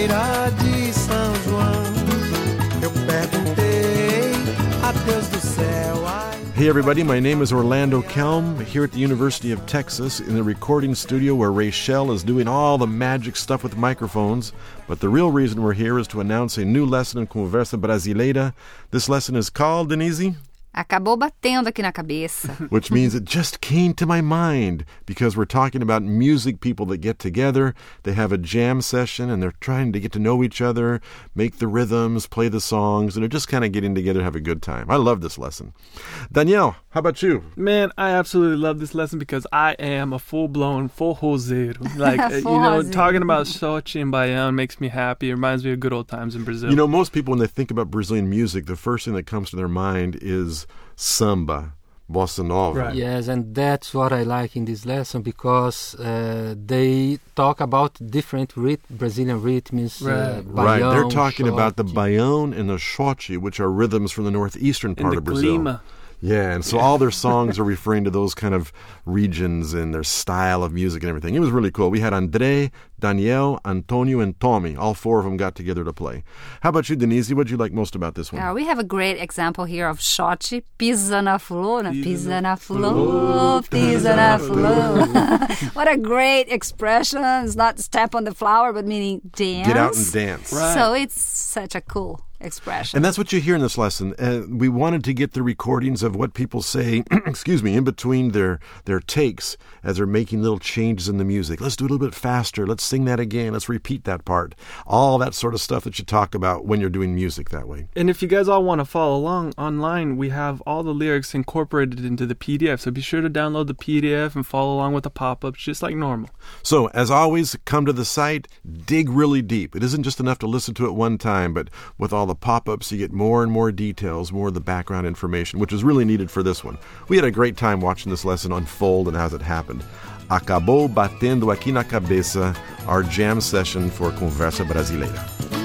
feira de São João, eu perguntei a Deus do céu. Hey everybody, my name is Orlando Kelm here at the University of Texas in the recording studio where Rachelle is doing all the magic stuff with microphones. But the real reason we're here is to announce a new lesson in Conversa Brasileira. This lesson is called, Denise? Acabou batendo aqui na cabeça. which means it just came to my mind because we're talking about music people that get together. They have a jam session and they're trying to get to know each other, make the rhythms, play the songs, and they're just kind of getting together, have a good time. I love this lesson. Danielle, how about you? Man, I absolutely love this lesson because I am a full blown forrozeiro. Like, uh, you know, talking about xote and Baião makes me happy. It reminds me of good old times in Brazil. You know, most people, when they think about Brazilian music, the first thing that comes to their mind is samba, bossa nova. Right. Yes, and that's what I like in this lesson because uh, they talk about different rit- Brazilian rhythms. Right. Uh, Right, they're baião, talking about the xote. baião and the xote, which are rhythms from the northeastern part the of Brazil. Klima. Yeah, and so all their songs are referring to those kind of regions and their style of music and everything. It was really cool. We had Andre, Danielle, Antonio, and Tommy. All four of them got together to play. How about you, Denise? What did you like most about this one? Uh, we have a great example here of xote pisa na flor, né? Pisa pisa na na flor, pisa na flor. what a great expression. It's not step on the flower, but meaning dance. Get out and dance. Right. So it's such a cool expression. And that's what you hear in this lesson. Uh, we wanted to get the recordings of what people say, excuse me, in between their their takes as they're making little changes in the music. Let's do it a little bit faster. Let's sing that again. Let's repeat that part. All that sort of stuff that you talk about when you're doing music that way. And if you guys all want to follow along online, we have all the lyrics incorporated into the PDF. So be sure to download the PDF and follow along with the pop ups just like normal. So, as always, come to the site, dig really deep. It isn't just enough to listen to it one time, but with all the pop ups, you get more and more details, more of the background information, which is really needed for this one. We had a great time watching this lesson unfold and as it happened. Acabou batendo aqui na cabeça our jam session for Conversa Brasileira.